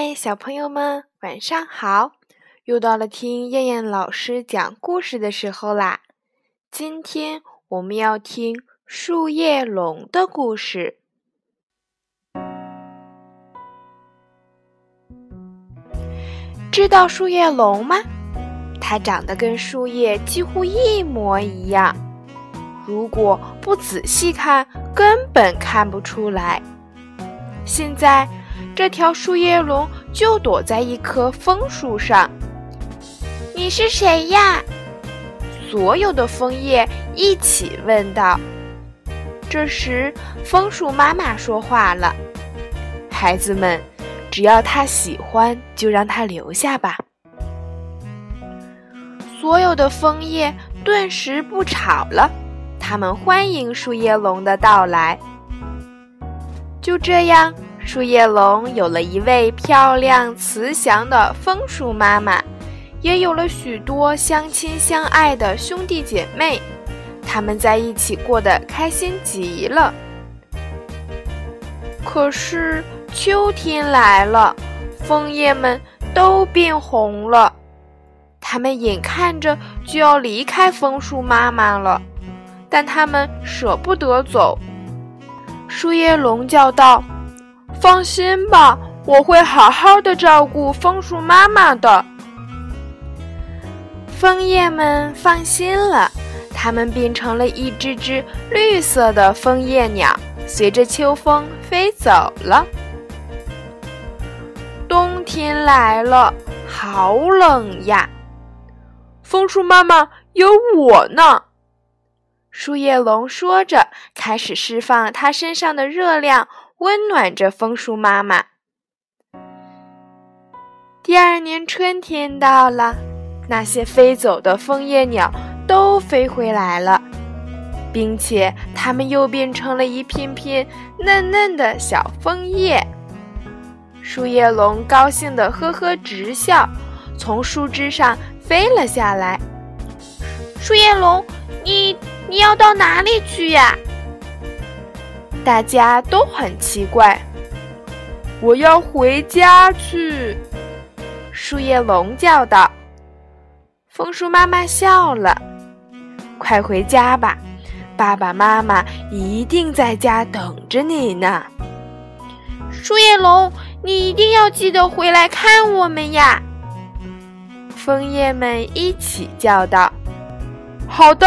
嗨，小朋友们，晚上好！又到了听燕燕老师讲故事的时候啦。今天我们要听树叶龙的故事。知道树叶龙吗？它长得跟树叶几乎一模一样，如果不仔细看，根本看不出来。现在。这条树叶龙就躲在一棵枫树上。你是谁呀？所有的枫叶一起问道。这时，枫树妈妈说话了：“孩子们，只要他喜欢，就让他留下吧。”所有的枫叶顿时不吵了，他们欢迎树叶龙的到来。就这样。树叶龙有了一位漂亮慈祥的枫树妈妈，也有了许多相亲相爱的兄弟姐妹，他们在一起过得开心极了。可是秋天来了，枫叶们都变红了，他们眼看着就要离开枫树妈妈了，但他们舍不得走。树叶龙叫道。放心吧，我会好好的照顾枫树妈妈的。枫叶们放心了，它们变成了一只只绿色的枫叶鸟，随着秋风飞走了。冬天来了，好冷呀！枫树妈妈有我呢。树叶龙说着，开始释放它身上的热量。温暖着枫树妈妈。第二年春天到了，那些飞走的枫叶鸟都飞回来了，并且它们又变成了一片片嫩嫩的小枫叶。树叶龙高兴的呵呵直笑，从树枝上飞了下来。树叶龙，你你要到哪里去呀？大家都很奇怪，我要回家去。树叶龙叫道：“枫树妈妈笑了，快回家吧，爸爸妈妈一定在家等着你呢。”树叶龙，你一定要记得回来看我们呀！枫叶们一起叫道：“好的。”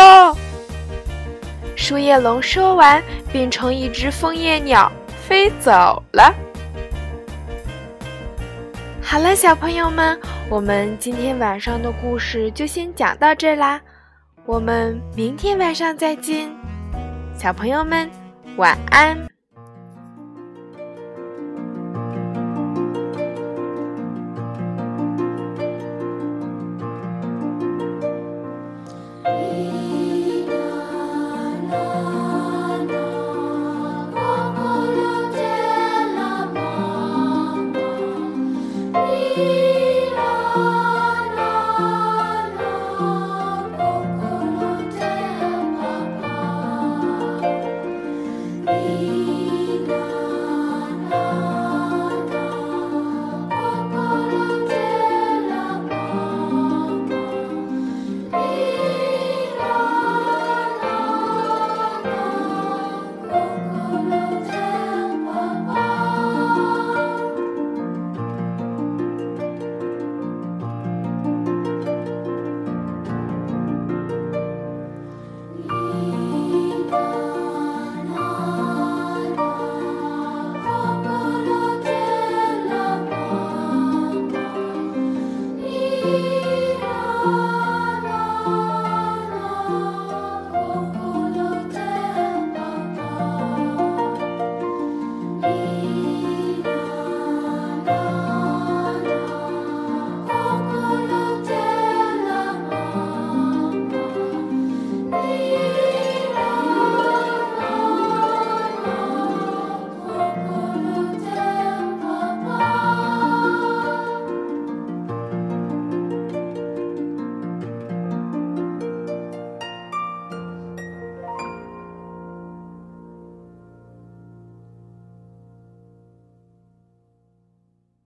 树叶龙说完，变成一只枫叶鸟飞走了。好了，小朋友们，我们今天晚上的故事就先讲到这啦，我们明天晚上再见，小朋友们晚安。